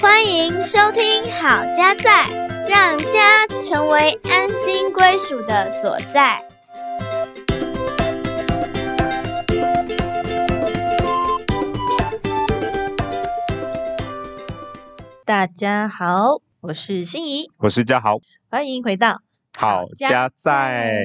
欢迎收听好家在，让家成为安心归属的所在。大家好，我是心怡，我是嘉豪，欢迎回到好家在。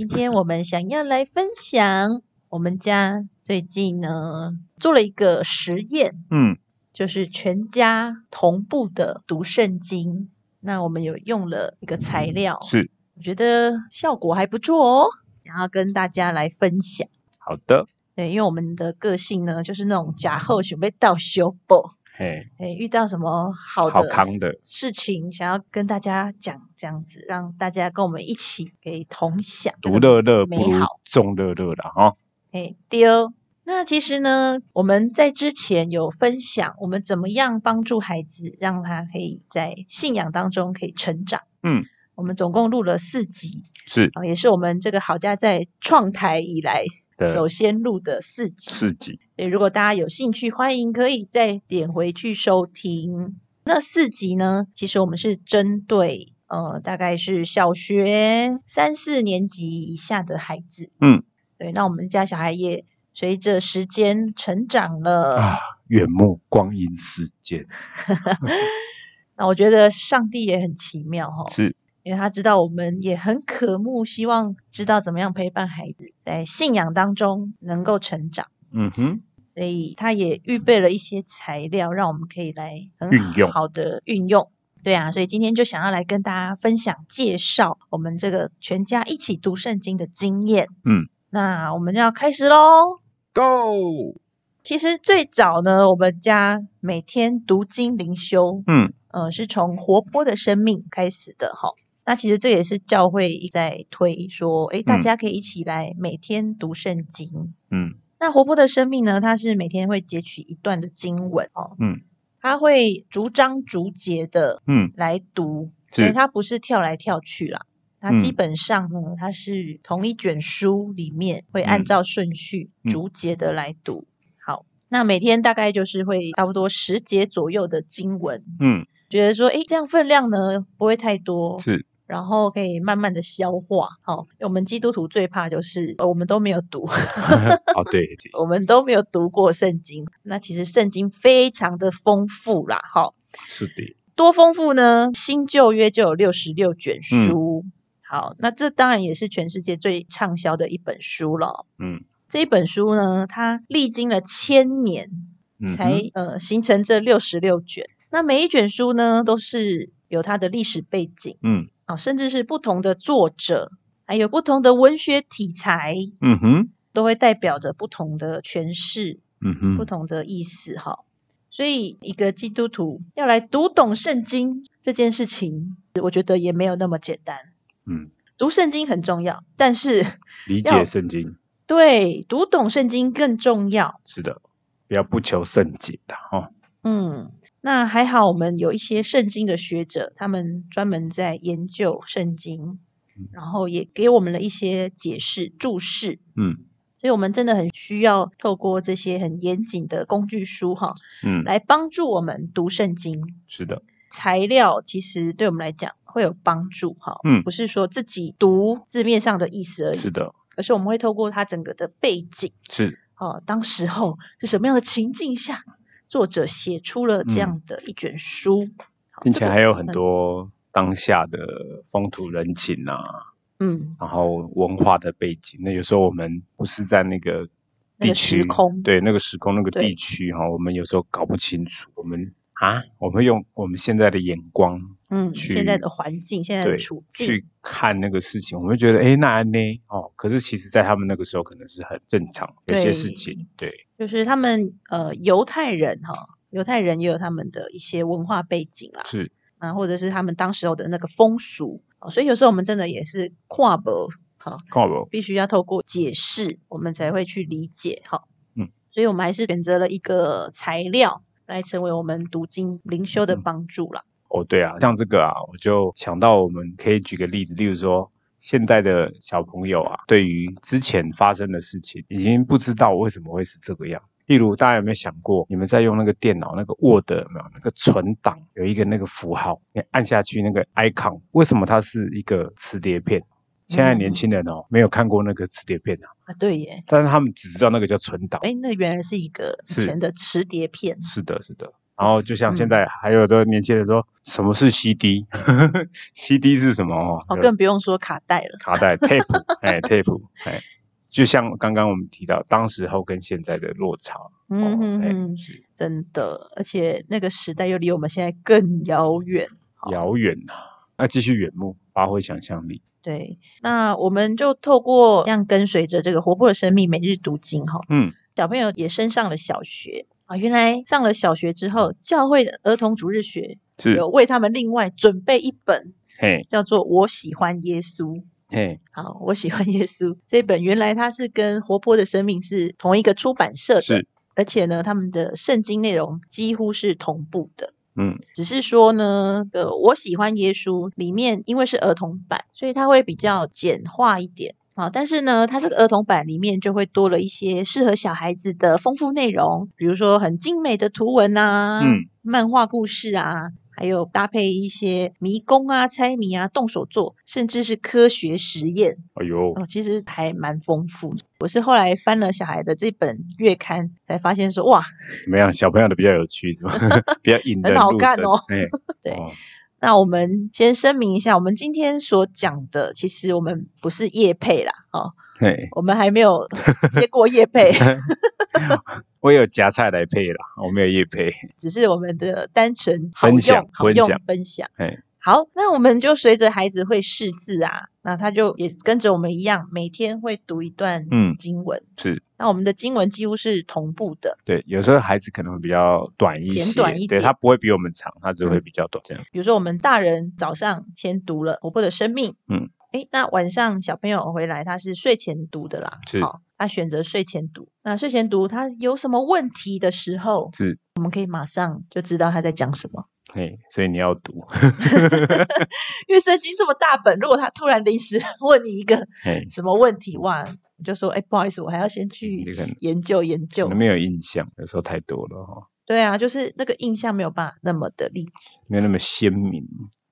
今天我们想要来分享，我们家最近呢做了一个实验，嗯，就是全家同步的读圣经。那我们有用了一个材料，是我觉得效果还不错哦，然后跟大家来分享。好的，对，因为我们的个性呢，就是那种假后准备倒修补，嘿，哎，遇到什么好好的康的，事情，想要跟大家讲，这样子让大家跟我们一起给同享独乐乐不如。众乐乐啦，哈，哎，丢。那其实呢，我们在之前有分享，我们怎么样帮助孩子，让他可以在信仰当中可以成长。嗯，我们总共录了四集，是啊，也是我们这个好家在创台以来首先录的四集。四级，所以如果大家有兴趣，欢迎可以再点回去收听。那四集呢，其实我们是针对呃，大概是小学三四年级以下的孩子。嗯，对，那我们家小孩也随着时间成长了。啊，远目光阴似箭，那我觉得上帝也很奇妙哈、哦，是因为他知道我们也很渴慕，希望知道怎么样陪伴孩子在信仰当中能够成长。嗯哼，所以他也预备了一些材料，让我们可以来很运用好的运用。对啊，所以今天就想要来跟大家分享介绍我们这个全家一起读圣经的经验。嗯，那我们就要开始喽。，Go，其实最早呢，我们家每天读经灵修，嗯，呃，是从活泼的生命开始的哈。那其实这也是教会一直在推说，诶，大嗯家可以一起来每天读圣经。嗯那活泼的生命呢，它是每天会截取一段的经文哦，嗯。它会逐章逐节的嗯，来读，所以它不是跳来跳去啦。它嗯。基本上呢，它是同一卷书里面会按嗯。照顺序嗯。逐节的来读。好，那每天大概就是会差不多十节左右的经文，嗯，觉得说，诶，这样分量呢不会太多，是然后可以慢慢的消化。好，我们基督徒最怕就是呃我们都没有读。哦对，我们都没有读过圣经，那其实圣经非常的丰富啦，哈，是的，多丰富呢？新旧约就有六十六卷书，好，那这当然也是全世界最畅销的一本书了。嗯这一本书呢，它历经了千年才、呃形成这六十六卷。那每一卷书呢，都是有它的历史背景嗯啊、甚至是不同的作者，还有不同的文学题材，嗯哼，都会代表着不同的诠释嗯哼，不同的意思哈。所以，一个基督徒要来读懂圣经这件事情，我觉得也没有那么简单。嗯，读圣经很重要，但是理解圣经，对读懂圣经更重要。是的，不要不求甚解的哈，嗯，那还好，我们有一些圣经的学者，他们专门在研究圣经嗯，然后也给我们了一些解释、注释。嗯。所以，我们真的很需要透过这些很严谨的工具书哈，嗯，来帮助我们读圣经。是的，材料其实对我们来讲会有帮助哈，嗯。不是说自己读字面上的意思而已，是的，而是我们会透过它整个的背景，是，哦，当时候是什么样的情境下，作者写出了这样的一卷书，好并且还有很多当下的风土人情啊，嗯。然后文化的背景，那有时候我们不是在那个那个地区，时空对那个时空那个地区哈，我们有时候搞不清楚，我们啊，我们用我们现在的眼光嗯，现在的环境，现在的处境，去看那个事情，我们就觉得哎那安呢？哦，可是其实在他们那个时候可能是很正常，有些事情对，就是他们呃犹太人哈，犹太人也有他们的一些文化背景啦，是。啊，或者是他们当时候的那个风俗，哦所以有时候我们真的也是跨博，好，看不必须要透过解释，我们才会去理解，哈，嗯，所以我们还是选择了一个材料来成为我们读经灵修的嗯帮助啦。哦对啊，像这个啊，我就想到我们可以举个例子，例如说现在的小朋友啊，对于之前发生的事情，已经不知道为什么会是这个样。例如，大家有没有想过，你们在用那个电脑那个 Word 有没有那个存档有一个那个符号，你按下去那个 icon，为什么它是一个磁碟片？现在年轻人哦，没有看过那个磁碟片啊，啊，对耶，但是他们只知道那个叫存档。哎，那原来是一个以前的磁碟片。是的，是的。然后就像现在还有的年轻人说，什么是 CD？CD 是什么？哦，哦，更不用说卡带了。卡带 tape，哎 tape，哎，就像刚刚我们提到，当时候跟现在的落差，嗯哦哎哼哼，是真的，而且那个时代又离我们现在更遥远。遥远呐。那继续远目，发挥想象力。对，那我们就透过这样跟随着这个活泼的生命每日读经哈，嗯，小朋友也升上了小学啊。原来上了小学之后，教会的儿童主日学是，有为他们另外准备一本嘿，叫做《我喜欢耶稣》。嘿，好，我喜欢耶稣这本，原来它是跟活泼的生命是同一个出版社的，是，而且呢，他们的圣经内容几乎是同步的。嗯，只是说呢，呃，我喜欢耶稣里面，因为是儿童版，所以它会比较简化一点啊。但是呢，它这个儿童版里面就会多了一些适合小孩子的丰富内容，比如说很精美的图文啊，嗯，漫画故事啊，还有搭配一些迷宫啊、猜谜啊、动手做，甚至是科学实验哎呦，哦，其实还蛮丰富。我是后来翻了小孩的这本月刊，才发现说，哇，怎么样？小朋友的比较有趣是吧？比较引人很好看哦哎，对。哦那我们先声明一下，我们今天所讲的，其实我们不是叶配啦，哦，嘿，我们还没有 接过叶配，我有夹菜来配啦，我没有叶配。只是我们的单纯好分享用、好用分享分享。嘿，好，那我们就随着孩子会识字啊，那他就也跟着我们一样，每天会读一段嗯经文。是那我们的经文几乎是同步的，对，有时候孩子可能会比较短一些，简短一点对他不会比我们长，他只会嗯比较短这样。比如说我们大人早上先读了《活泼的生命》，嗯，诶，那晚上小朋友回来他是睡前读的啦，是好，他选择睡前读。那睡前读他有什么问题的时候，是，我们可以马上就知道他在讲什么。嘿，所以你要读，因为圣经这么大本，如果他突然临时问你一个，什么问题，哇，你就说，哎，不好意思，我还要先去研究研究可能。没有印象，有时候太多了哈，对啊，就是那个印象没有办法那么的立即。没有那么鲜明。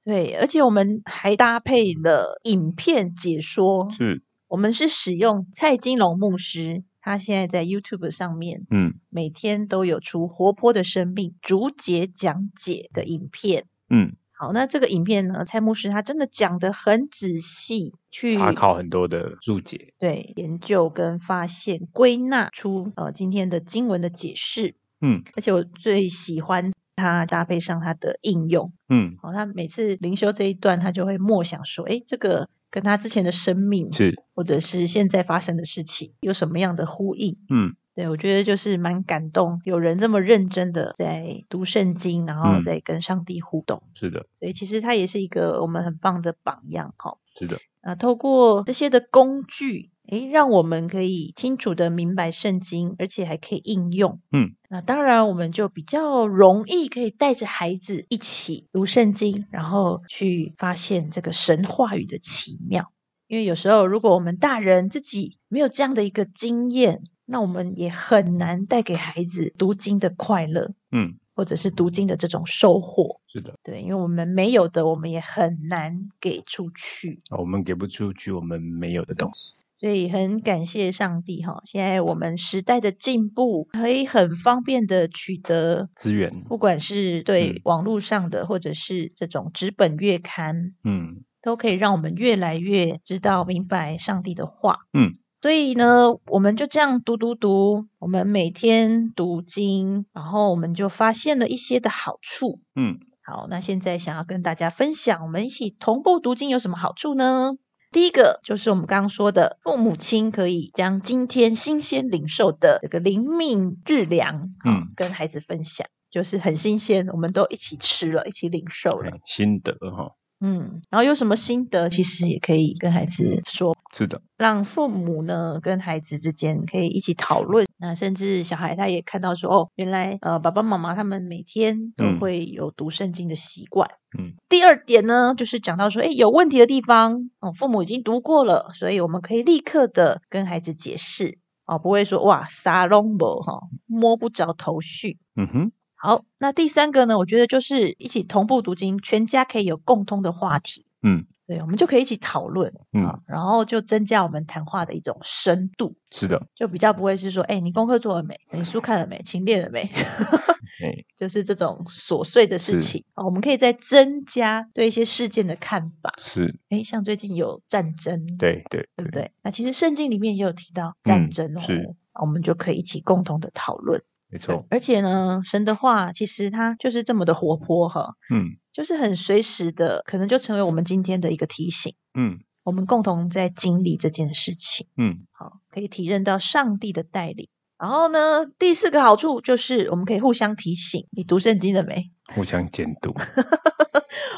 对，而且我们还搭配了影片解说，是，我们是使用蔡金龙牧师，他现在在 YouTube 上面嗯每天都有出活泼的生命逐节讲解的影片。嗯，好，那这个影片呢，蔡牧师他真的讲得很仔细，去查考很多的注解。对研究跟发现，归纳出呃今天的经文的解释。嗯而且我最喜欢它搭配上它的应用。嗯，哦，他每次灵修这一段，他就会默想说，诶，这个跟他之前的生命，是，或者是现在发生的事情，有什么样的呼应？嗯对我觉得就是蛮感动，有人这么认真的在读圣经，然后嗯再跟上帝互动。是的，对，其实他也是一个我们很棒的榜样哈。是的，啊，透过这些的工具，诶，让我们可以清楚的明白圣经，而且还可以应用。嗯，那当然我们就比较容易可以带着孩子一起读圣经，然后去发现这个神话语的奇妙。因为有时候如果我们大人自己没有这样的一个经验，那我们也很难带给孩子读经的快乐，嗯，或者是读经的这种收获。是的。对，因为我们没有的，我们也很难给出去。我们给不出去我们没有的东西。所以很感谢上帝哈，现在我们时代的进步，可以很方便的取得，资源，不管是对嗯网络上的，或者是这种纸本月刊，嗯都可以让我们越来越知道明白上帝的话。嗯，所以呢，我们就这样读读读，我们每天读经，然后我们就发现了一些的好处。嗯，好，那现在想要跟大家分享，我们一起同步读经有什么好处呢？第一个就是我们刚刚说的，父母亲可以将今天新鲜领受的这个灵命日粮，嗯嗯，跟孩子分享，就是很新鲜，我们都一起吃了，一起领受了。哎心得哈，嗯，然后有什么心得，其实也可以跟孩子说，是的，让父母呢跟孩子之间可以一起讨论。那甚至小孩他也看到说，哦，原来呃爸爸妈妈他们每天都嗯会有读圣经的习惯。嗯，第二点呢，就是讲到说，哎，有问题的地方，哦，父母已经读过了，所以我们可以立刻的跟孩子解释，哦，不会说哇撒隆博哈摸不着头绪。嗯哼，好，那第三个呢，我觉得就是一起同步读经，全家可以有共通的话题。嗯对，我们就可以一起讨论，嗯啊，然后就增加我们谈话的一种深度，是的，就比较不会是说，哎，你功课做了没？你书看了没？勤练了没？哎，就是这种琐碎的事情啊，我们可以再增加对一些事件的看法。是，哎，像最近有战争，对对对不对？那其实圣经里面也有提到战嗯争哦，是我们就可以一起共同的讨论。没错，而且呢，神的话其实它就是这么的活泼哈，嗯就是很随时的，可能就成为我们今天的一个提醒。嗯我们共同在经历这件事情，嗯，好，可以体认到上帝的带领。然后呢，第四个好处就是我们可以互相提醒，你读圣经了没？互相监督，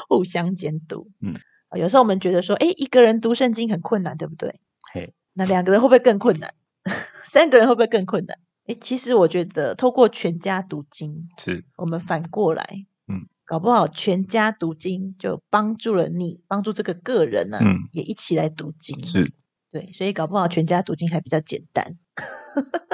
互相监督。嗯啊，有时候我们觉得说，哎，一个人读圣经很困难，对不对？嘿，那两个人会不会更困难？三个人会不会更困难？哎，其实我觉得透过全家读经，是，我们反过来，嗯，搞不好全家读经就帮助了你，帮助这个个人呢、嗯也一起来读经。是，对，所以搞不好全家读经还比较简单。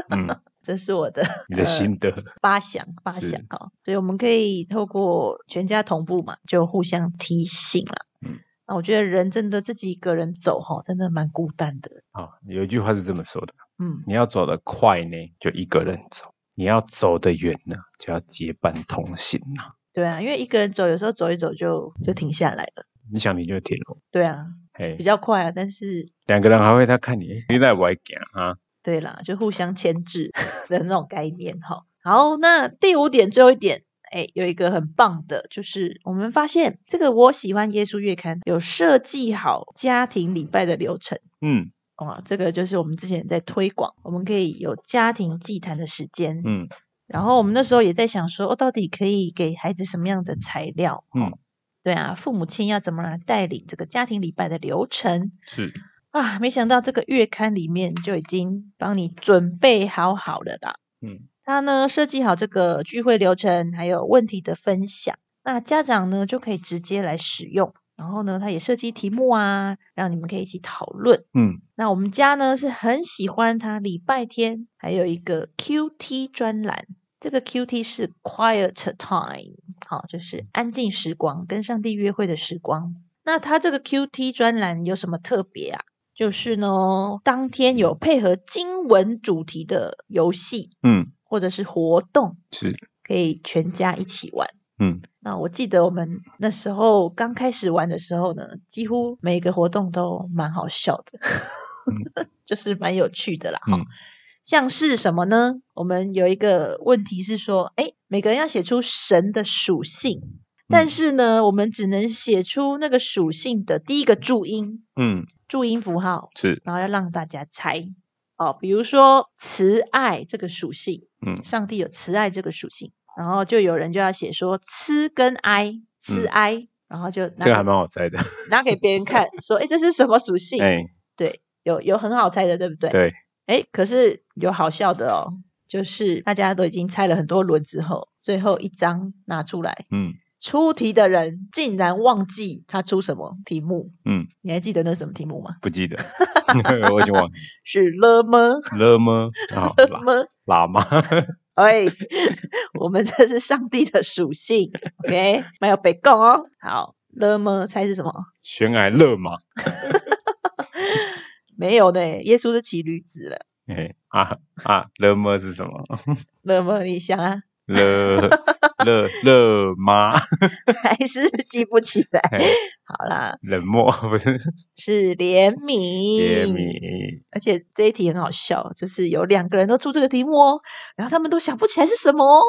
嗯，这是我的你的呃心得，发想发是想哈，所以我们可以透过全家同步嘛，就互相提醒了。嗯，那我觉得人真的自己一个人走哈，真的蛮孤单的。啊，有一句话是这么说的，嗯，你要走得快呢，就一个人走；你要走得远呢，就要结伴同行呐。对啊，因为一个人走，有时候走一走就就停下来了。你想停就停了，对啊，嘿比，较快啊，但是两个人还会在看你，你在不爱行啊？对啦，就互相牵制的那种概念哈。好，那第五点，最后一点，哎，有一个很棒的，就是我们发现这个我喜欢耶稣月刊有设计好家庭礼拜的流程。嗯哇，这个就是我们之前在推广，我们可以有家庭祭坛的时间。嗯然后我们那时候也在想说，哦，到底可以给孩子什么样的材料？嗯哦，对啊，父母亲要怎么来带领这个家庭礼拜的流程是，啊？没想到这个月刊里面就已经帮你准备好好了啦。嗯它呢设计好这个聚会流程，还有问题的分享，那家长呢就可以直接来使用。然后呢，他也设计题目啊，让你们可以一起讨论。嗯那我们家呢是很喜欢他礼拜天还有一个 QT 专栏，这个 QT 是 Quiet Time，好，就是安静时光，跟上帝约会的时光。那他这个 QT 专栏有什么特别啊？就是呢，当天有配合经文主题的游戏嗯或者是活动，是，可以全家一起玩。嗯那我记得我们那时候刚开始玩的时候呢，几乎每个活动都蛮好笑的，就是蛮有趣的啦。哈、嗯像是什么呢？我们有一个问题是说，哎，每个人要写出神的属性，但嗯是呢，我们只能写出那个属性的第一个注音，嗯注音符号，是，然后要让大家猜。哦，比如说慈爱这个属性，嗯上帝有慈爱这个属性，然后就有人就要写说吃跟哀，慈嗯哀，然后就拿这个还给蛮好猜的，拿给别人看，说，哎，这是什么属性？哎，对，有有很好猜的，对不对？。对，哎，可是有好笑的哦，就是大家都已经猜了很多轮之后，最后一张拿出来，嗯出题的人竟然忘记他出什么题目。嗯，你还记得那是什么题目吗？不记得，我已经忘了是了吗？了吗？啊，喇 了吗？喇嘛，哎，我们这是上帝的属性，OK，没有被供哦。好，了吗？猜是什么？悬崖勒马，没有的，耶稣是骑驴子了。哎啊啊，了吗是什么？了吗？你想啊，了了了吗？还是记不起来？哎好啦，冷漠不是是怜悯。怜悯，而且这一题很好笑，就是有两个人都出这个题目哦，然后他们都想不起来是什么哦，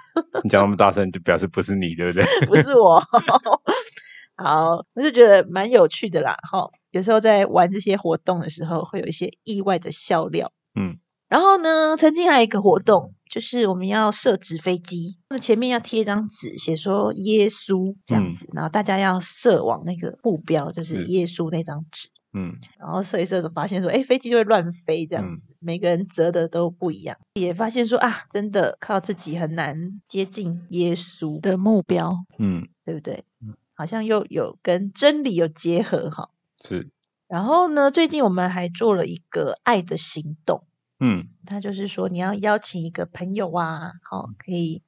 你讲那么大声，就表示不是你，对不对？不是我。好，我就觉得蛮有趣的啦。哈，有时候在玩这些活动的时候，会有一些意外的笑料。嗯然后呢，曾经还有一个活动，就是我们要设纸飞机，那前面要贴一张纸，写说耶稣这样子，然后大家要射往那个目标，就是是耶稣那张纸。嗯然后射一射，就发现说，哎，飞机就会乱飞这样子，每个人折的都不一样，也发现说啊，真的靠自己很难接近耶稣的目标，嗯，对不对嗯？好像又有跟真理有结合哈。是，然后呢，最近我们还做了一个爱的行动，嗯。他就是说你要邀请一个朋友啊，好、可以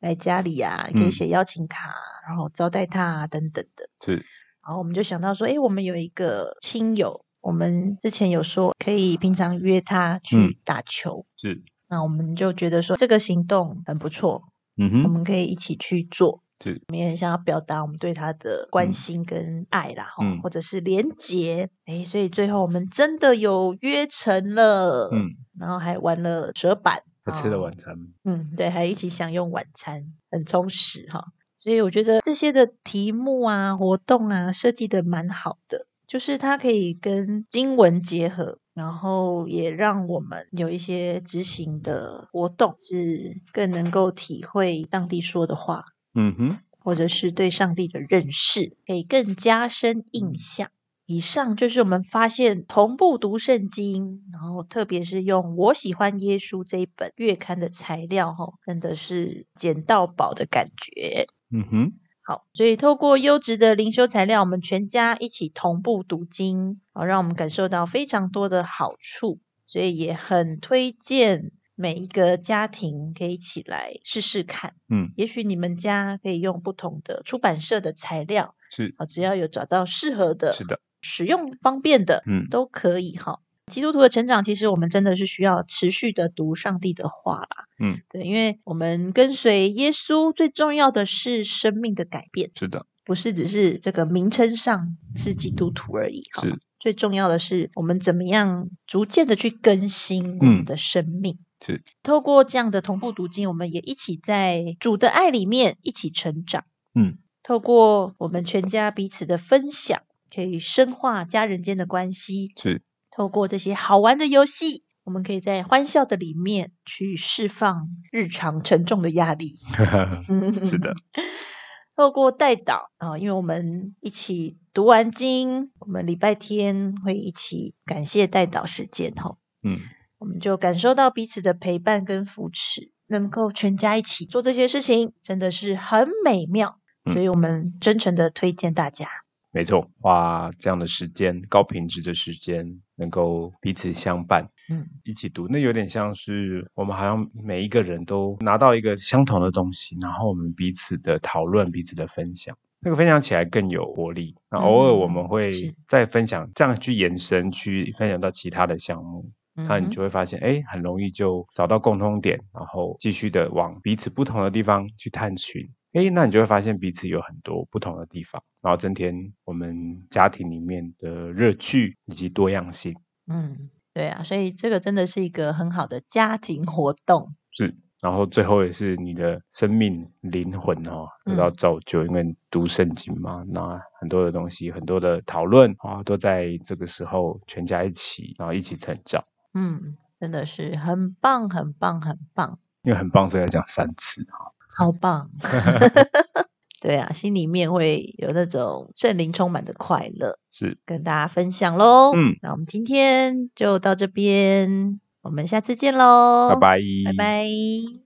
来家里啊，可以嗯。写邀请卡，然后招待他啊等等的。是，然后我们就想到说，诶，我们有一个亲友，我们之前有说可以平常约他嗯。去打球，是，那我们就觉得说这个行动很不错，嗯哼，我们可以一起去做。是，我们也很想要表达我们对他的关心跟爱啦，或者是连结，诶，所以最后我们真的有约成了，嗯，然后还玩了折板，还吃了哦晚餐，嗯，对，还一起享用晚餐，很充实哈。所以我觉得这些的题目啊、活动啊设计的蛮好的，就是它可以跟经文结合，然后也让我们有一些执行的活动，是更能够体会当地说的话，嗯哼，或者是对上帝的认识，可以更加深印象。以上就是我们发现同步读圣经，然后特别是用我喜欢耶稣这一本月刊的材料，哈，真的是捡到宝的感觉。嗯哼，好，所以透过优质的灵修材料，我们全家一起同步读经，好，让我们感受到非常多的好处，所以也很推荐每一个家庭可以一起来试试看。嗯，也许你们家可以用不同的出版社的材料，是，啊，只要有找到适合的、是的，使用方便的，嗯都可以哈。基督徒的成长，其实我们真的是需要持续的读上帝的话啦。嗯，对，因为我们跟随耶稣，最重要的是生命的改变，是的，不是只是这个名称上是基督徒而已。哈是，最重要的是我们怎么样逐渐的去更新我嗯们的生命。是，透过这样的同步读经，我们也一起在主的爱里面一起成长。嗯，透过我们全家彼此的分享，可以深化家人间的关系。是，透过这些好玩的游戏，我们可以在欢笑的里面去释放日常沉重的压力。是的，透过带导啊，因为我们一起读完经，我们礼拜天会一起感谢带导时间哈，嗯，我们就感受到彼此的陪伴跟扶持，能够全家一起做这些事情，真的是很美妙。嗯所以我们真诚的推荐大家。没错，花这样的时间，高品质的时间，能够彼此相伴，嗯，一起读，那有点像是我们好像每一个人都拿到一个相同的东西，然后我们彼此的讨论，彼此的分享，那个分享起来更有活力。那偶尔我们会再分享，这样去延伸，去分享到其他的项目，那你就会发现，哎，很容易就找到共通点，然后继续的往彼此不同的地方去探寻。哎，那你就会发现彼此有很多不同的地方，然后增添我们家庭里面的乐趣以及多样性。嗯，对啊，所以这个真的是一个很好的家庭活动。是，然后最后也是你的生命灵魂哦得到嗯造就，因为读圣经嘛，那很多的东西，很多的讨论啊，都在这个时候全家一起，然后一起成长。嗯，真的是很棒，很棒，很棒，因为很棒，所以要讲三次哈。好棒。对啊，心里面会有那种圣灵充满的快乐，是，跟大家分享喽。嗯，那我们今天就到这边，我们下次见喽，拜拜，拜拜。